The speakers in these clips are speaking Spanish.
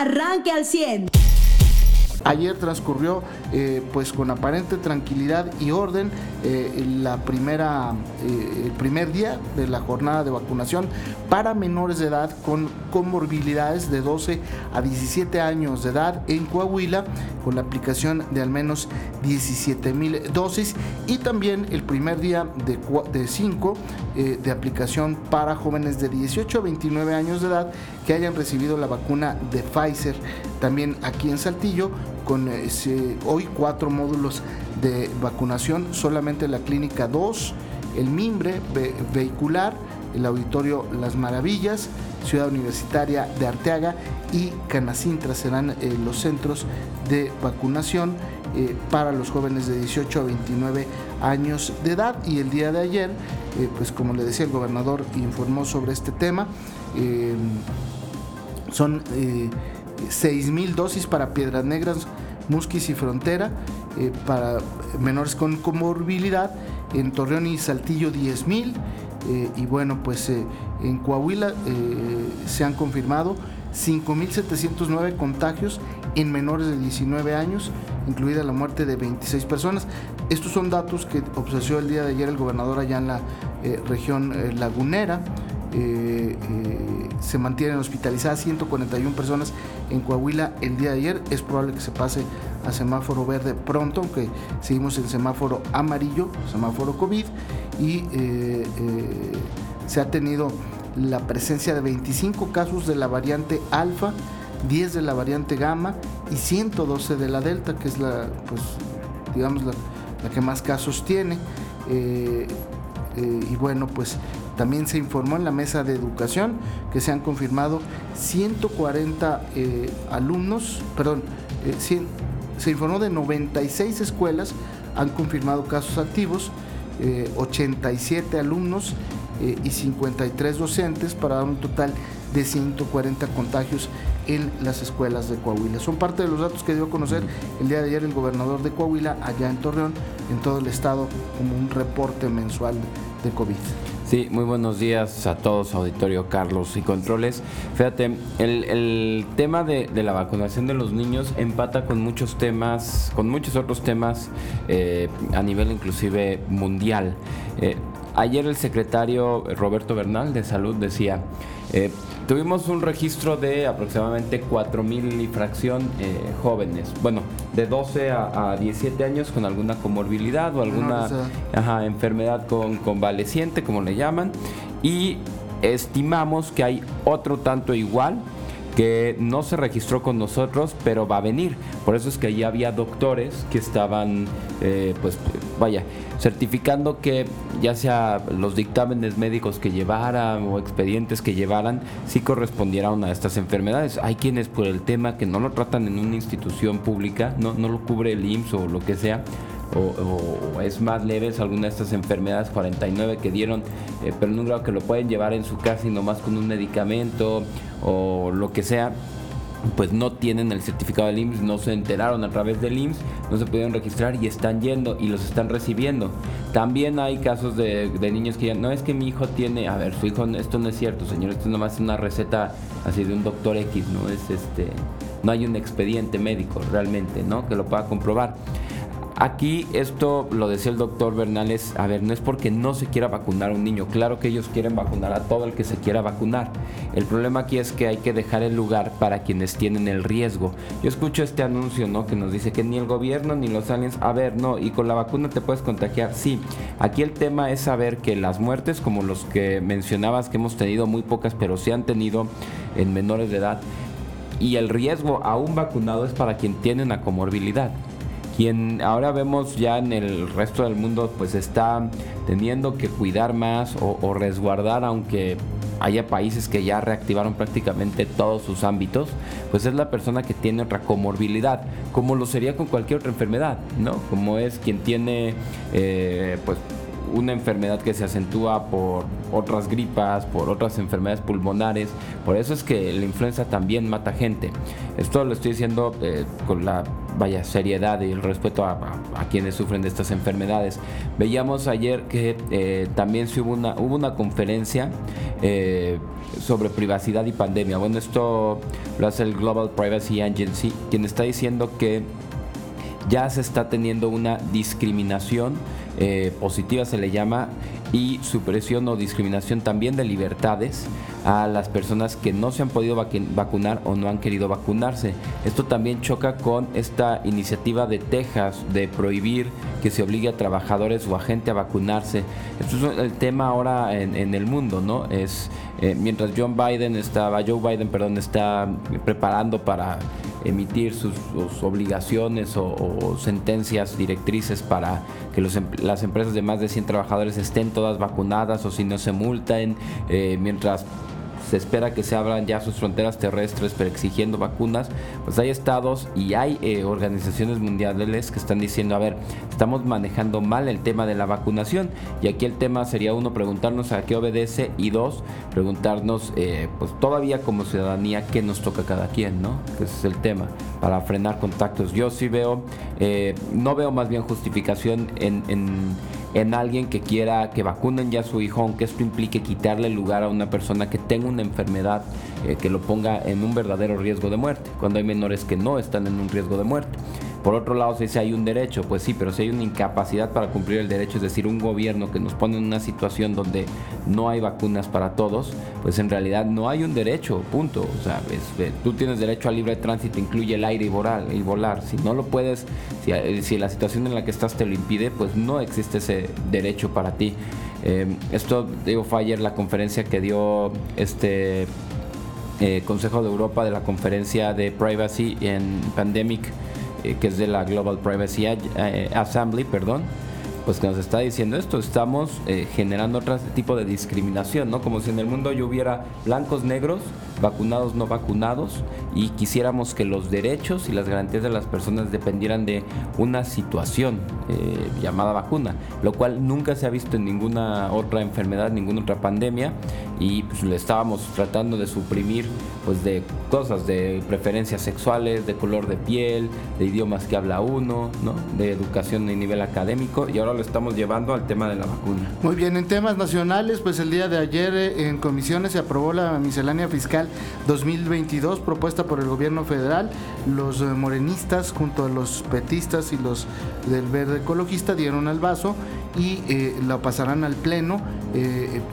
arranque al 100. Ayer transcurrió eh, pues con aparente tranquilidad y orden eh, la primera, eh, el primer día de la jornada de vacunación para menores de edad con comorbilidades de 12 a 17 años de edad en Coahuila con la aplicación de al menos 17 mil dosis. Y también el primer día de 5 de aplicación para jóvenes de 18 a 29 años de edad que hayan recibido la vacuna de Pfizer. También aquí en Saltillo con hoy cuatro módulos de vacunación, solamente la clínica 2, el mimbre vehicular, el auditorio Las Maravillas, Ciudad Universitaria de Arteaga y Canacintra serán eh, los centros de vacunación eh, para los jóvenes de 18 a 29 años de edad. Y el día de ayer, eh, pues como le decía el gobernador, informó sobre este tema. son 6 mil dosis para Piedras Negras, Musquis y Frontera, eh, para menores con comorbilidad, en Torreón y Saltillo 10 mil, eh, y bueno, pues eh, en Coahuila se han confirmado 5.709 contagios en menores de 19 años, incluida la muerte de 26 personas. Estos son datos que obsesió el día de ayer el gobernador allá en la región lagunera. Eh, eh, se mantienen hospitalizadas 141 personas en Coahuila el día de ayer. Es probable que se pase a semáforo verde pronto, aunque seguimos en semáforo amarillo, semáforo COVID, y eh, se ha tenido la presencia de 25 casos de la variante alfa, 10 de la variante gamma y 112 de la delta, que es la, pues, digamos, la, que más casos tiene. y bueno, pues también se informó en la mesa de educación que se han confirmado 140 eh, alumnos, perdón, eh, se informó de 96 escuelas han confirmado casos activos, 87 eh, alumnos y 53 docentes para dar un total de 140 contagios en las escuelas de Coahuila. Son parte de los datos que dio a conocer el día de ayer el gobernador de Coahuila allá en Torreón, en todo el estado, como un reporte mensual de COVID. Sí, muy buenos días a todos, auditorio Carlos y controles. Fíjate, el, tema de, la vacunación de los niños empata con muchos temas, con muchos otros temas eh, a nivel inclusive mundial. Eh, ayer el secretario Roberto Bernal de Salud decía, eh, tuvimos un registro de aproximadamente 4.000 y fracción jóvenes, bueno, de 12 a, 17 años con alguna comorbilidad o alguna enfermedad con, convaleciente, como le llaman, y estimamos que hay otro tanto igual que no se registró con nosotros, pero va a venir. Por eso es que allí había doctores que estaban, eh, pues, vaya, certificando que ya sea los dictámenes médicos que llevaran o expedientes que llevaran, sí correspondieran a estas enfermedades. Hay quienes por el tema que no lo tratan en una institución pública, no, no lo cubre el IMSS o lo que sea, o, es más leves alguna de estas enfermedades 49 que dieron, eh, pero un grado que lo pueden llevar en su casa y nomás con un medicamento o lo que sea, pues no tienen el certificado del IMSS, no se enteraron a través del IMSS, no se pudieron registrar y están yendo y los están recibiendo. También hay casos de, niños que ya, no es que mi hijo tiene, a ver, su hijo, esto no es cierto, señor, esto nomás es una receta así de un doctor X, no es este, no hay un expediente médico realmente, ¿no? Que lo pueda comprobar. Aquí esto lo decía el doctor Bernales, a ver, no es porque no se quiera vacunar a un niño, claro que ellos quieren vacunar a todo el que se quiera vacunar. El problema aquí es que hay que dejar el lugar para quienes tienen el riesgo. Yo escucho este anuncio, ¿no? Que nos dice que ni el gobierno ni los aliens, a ver, no, y con la vacuna te puedes contagiar. Sí, aquí el tema es saber que las muertes, como los que mencionabas que hemos tenido muy pocas, pero sí han tenido en menores de edad, y el riesgo aún vacunado es para quien tiene una comorbilidad quien ahora vemos ya en el resto del mundo pues está teniendo que cuidar más o, resguardar aunque haya países que ya reactivaron prácticamente todos sus ámbitos, pues es la persona que tiene otra comorbilidad, como lo sería con cualquier otra enfermedad, ¿no? Como es quien tiene, eh, pues, una enfermedad que se acentúa por otras gripas, por otras enfermedades pulmonares. Por eso es que la influenza también mata gente. Esto lo estoy diciendo eh, con la vaya seriedad y el respeto a, quienes sufren de estas enfermedades. Veíamos ayer que eh, también se hubo una, conferencia eh, sobre privacidad y pandemia. Bueno, esto lo hace el Global Privacy Agency, quien está diciendo que ya se está teniendo una discriminación eh, positiva se le llama y supresión o discriminación también de libertades a las personas que no se han podido vacunar o no han querido vacunarse. Esto también choca con esta iniciativa de Texas de prohibir que se obligue a trabajadores o a gente a vacunarse. Esto es el tema ahora en, el mundo, ¿no? Es eh, mientras John Biden estaba, Joe Biden, perdón, está preparando para emitir sus, obligaciones o, sentencias directrices para que los, las empresas de más de 100 trabajadores estén todas vacunadas o si no se multen, eh, mientras se espera que se abran ya sus fronteras terrestres, pero exigiendo vacunas, pues hay estados y hay eh, organizaciones mundiales que están diciendo, a ver, estamos manejando mal el tema de la vacunación y aquí el tema sería uno, preguntarnos a qué obedece y dos, preguntarnos, eh, pues todavía como ciudadanía, qué nos toca cada quien, ¿no? Que ese es el tema, para frenar contactos. Yo sí veo, eh, no veo más bien justificación en, en en alguien que quiera que vacunen ya a su hijo, aunque esto implique quitarle lugar a una persona que tenga una enfermedad eh, que lo ponga en un verdadero riesgo de muerte, cuando hay menores que no están en un riesgo de muerte. Por otro lado, si dice hay un derecho, pues sí, pero si hay una incapacidad para cumplir el derecho, es decir, un gobierno que nos pone en una situación donde no hay vacunas para todos, pues en realidad no hay un derecho, punto. O sea, tú tienes derecho a libre tránsito, incluye el aire y volar, y volar. Si no lo puedes, si, eh, si, la situación en la que estás te lo impide, pues no existe ese derecho para ti. Em, esto, digo, fue ayer la conferencia que dio este eh, Consejo de Europa de la conferencia de Privacy en Pandemic eh, que es de la Global Privacy eh, Assembly, perdón, pues que nos está diciendo esto, estamos eh, generando otro tipo de discriminación, ¿no? Como si en el mundo yo hubiera blancos, negros, vacunados, no vacunados, y quisiéramos que los derechos y las garantías de las personas dependieran de una situación llamada vacuna, lo cual nunca se ha visto en ninguna otra enfermedad, ninguna otra pandemia, y pues le estábamos tratando de suprimir pues de cosas de preferencias sexuales, de color de piel, de idiomas que habla uno, ¿no? de educación de nivel académico y ahora lo estamos llevando al tema de la vacuna. Muy bien, en temas nacionales, pues el día de ayer eh, en comisiones se aprobó la miscelánea fiscal 2022 propuesta por el gobierno federal. Los eh, morenistas junto a los petistas y los del verde ecologista dieron al vaso y eh, la pasarán al pleno.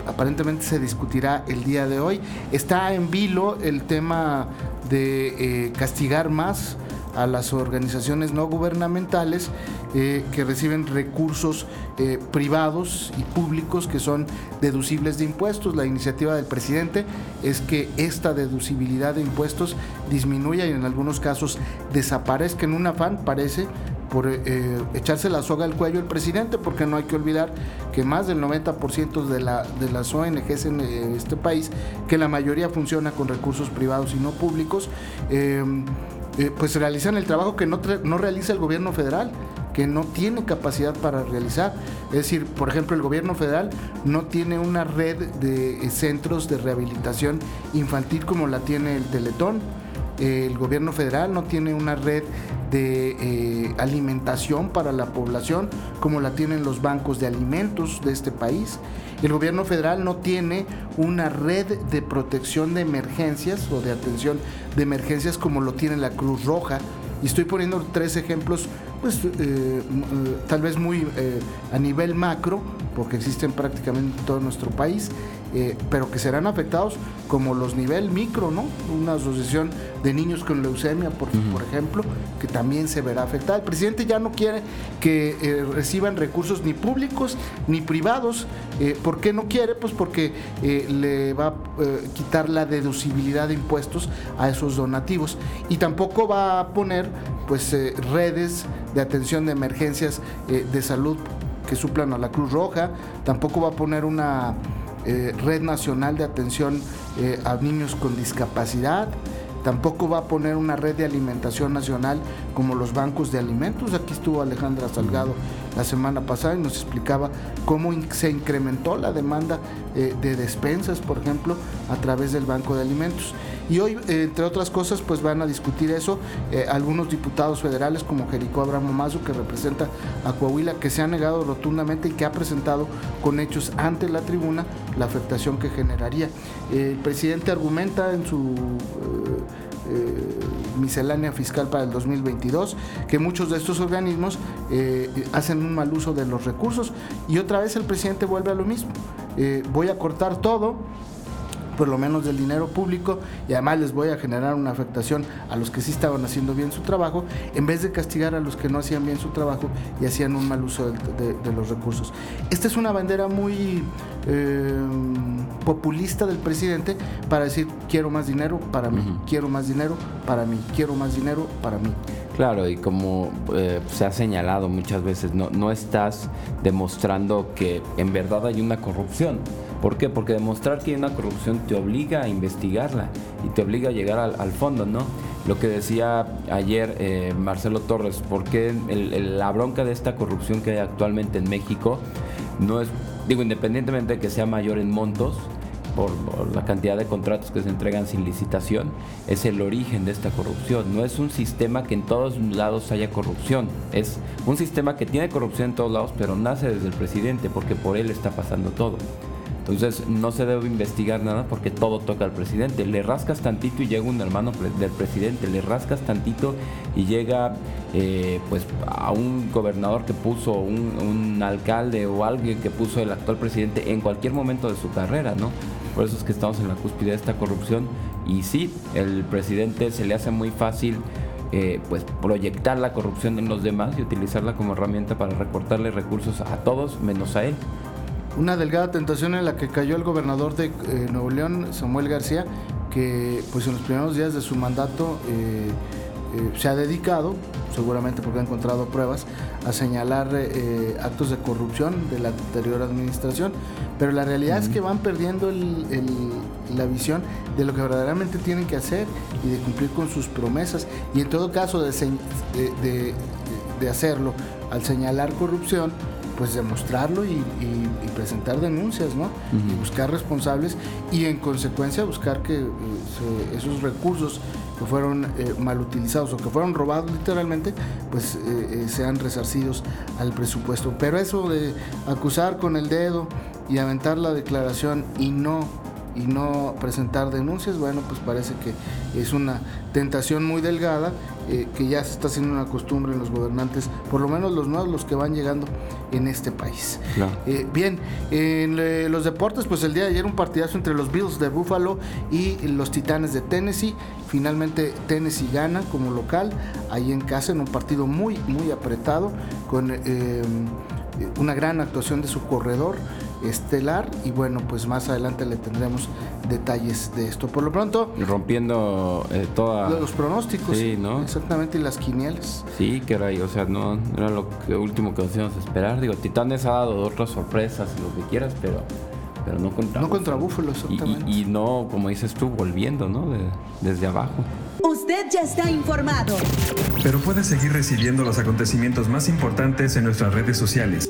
aparentemente se discutirá el día de hoy. Está en vilo el tema de castigar más a las organizaciones no gubernamentales eh, que reciben recursos eh, privados y públicos que son deducibles de impuestos. La iniciativa del presidente es que esta deducibilidad de impuestos disminuya y en algunos casos desaparezca en un afán, parece, por eh, echarse la soga al cuello el presidente, porque no hay que olvidar que más del 90% de, la, de las ONGs en este país, que la mayoría funciona con recursos privados y no públicos, pues realizan el trabajo que no, no realiza el gobierno federal que no tiene capacidad para realizar. Es decir, por ejemplo, el gobierno federal no tiene una red de centros de rehabilitación infantil como la tiene el Teletón. El gobierno federal no tiene una red de eh, alimentación para la población como la tienen los bancos de alimentos de este país. El gobierno federal no tiene una red de protección de emergencias o de atención de emergencias como lo tiene la Cruz Roja. Y estoy poniendo tres ejemplos, pues eh, eh, tal vez muy a nivel macro, porque existen prácticamente en todo nuestro país, eh, pero que serán afectados como los nivel micro, ¿no? Una asociación de niños con leucemia, por, por ejemplo, que también se verá afectada. El presidente ya no quiere que eh, reciban recursos ni públicos ni privados. Eh, ¿Por qué no quiere? Pues porque le va a quitar la deducibilidad de impuestos a esos donativos. Y tampoco va a poner pues redes de atención de emergencias de salud que suplan a la Cruz Roja, tampoco va a poner una eh, Red Nacional de Atención eh, a Niños con Discapacidad, tampoco va a poner una red de alimentación nacional como los bancos de alimentos. Aquí estuvo Alejandra Salgado la semana pasada y nos explicaba cómo se incrementó la demanda eh, de despensas, por ejemplo, a través del Banco de Alimentos. Y hoy, eh, entre otras cosas, pues van a discutir eso eh, algunos diputados federales como Jericó Abramo Mazo, que representa a Coahuila, que se ha negado rotundamente y que ha presentado con hechos ante la tribuna la afectación que generaría. el presidente argumenta en su miscelánea fiscal para el 2022, que muchos de estos organismos hacen un mal uso de los recursos y otra vez el presidente vuelve a lo mismo. voy a cortar todo, por lo menos del dinero público y además les voy a generar una afectación a los que sí estaban haciendo bien su trabajo en vez de castigar a los que no hacían bien su trabajo y hacían un mal uso de, los recursos. Esta es una bandera muy eh, populista del presidente para decir quiero más dinero para mí, quiero más dinero para mí, quiero más dinero para mí. Claro, y como eh, se ha señalado muchas veces, no, no estás demostrando que en verdad hay una corrupción ¿Por qué? Porque demostrar que hay una corrupción te obliga a investigarla y te obliga a llegar al, fondo, ¿no? Lo que decía ayer eh, Marcelo Torres, porque la bronca de esta corrupción que hay actualmente en México no es, digo, independientemente de que sea mayor en montos, por, la cantidad de contratos que se entregan sin licitación, es el origen de esta corrupción. No es un sistema que en todos lados haya corrupción, es un sistema que tiene corrupción en todos lados, pero nace desde el presidente, porque por él está pasando todo. Entonces no se debe investigar nada porque todo toca al presidente. Le rascas tantito y llega un hermano del presidente, le rascas tantito y llega eh, pues a un gobernador que puso, un, alcalde o alguien que puso el actual presidente en cualquier momento de su carrera, ¿no? Por eso es que estamos en la cúspide de esta corrupción y sí, el presidente se le hace muy fácil eh, pues proyectar la corrupción en los demás y utilizarla como herramienta para recortarle recursos a todos menos a él una delgada tentación en la que cayó el gobernador de eh, Nuevo León, Samuel García, que pues en los primeros días de su mandato eh, eh, se ha dedicado, seguramente porque ha encontrado pruebas, a señalar actos de corrupción de la anterior administración, pero la realidad es que van perdiendo la visión de lo que verdaderamente tienen que hacer y de cumplir con sus promesas, y en todo caso de, de hacerlo al señalar corrupción, pues demostrarlo y, presentar denuncias, ¿no? Y buscar responsables y en consecuencia buscar que eh, esos recursos que fueron eh, mal utilizados o que fueron robados literalmente, pues eh, sean resarcidos al presupuesto. Pero eso de acusar con el dedo y aventar la declaración y no y no presentar denuncias, bueno, pues parece que es una tentación muy delgada eh, que ya se está haciendo una costumbre en los gobernantes, por lo menos los nuevos, los que van llegando en este país. Eh, bien, en eh, los deportes, pues el día de ayer un partidazo entre los Bills de Buffalo y los Titanes de Tennessee. Finalmente Tennessee gana como local, ahí en casa, en un partido muy, muy apretado, con una gran actuación de su corredor estelar y bueno, pues más adelante le tendremos detalles de esto. Por lo pronto... Rompiendo eh, toda... Los pronósticos. Sí, ¿no? Exactamente, y las quinielas. Sí, que era, o sea, no era lo último que nos íbamos a esperar. Digo, Titanes ha dado otras sorpresas y lo que quieras, pero pero no contra No contra Búfalo, exactamente. Y, no, como dices tú, volviendo, ¿no? desde abajo. Usted ya está informado. Pero puede seguir recibiendo los acontecimientos más importantes en nuestras redes sociales.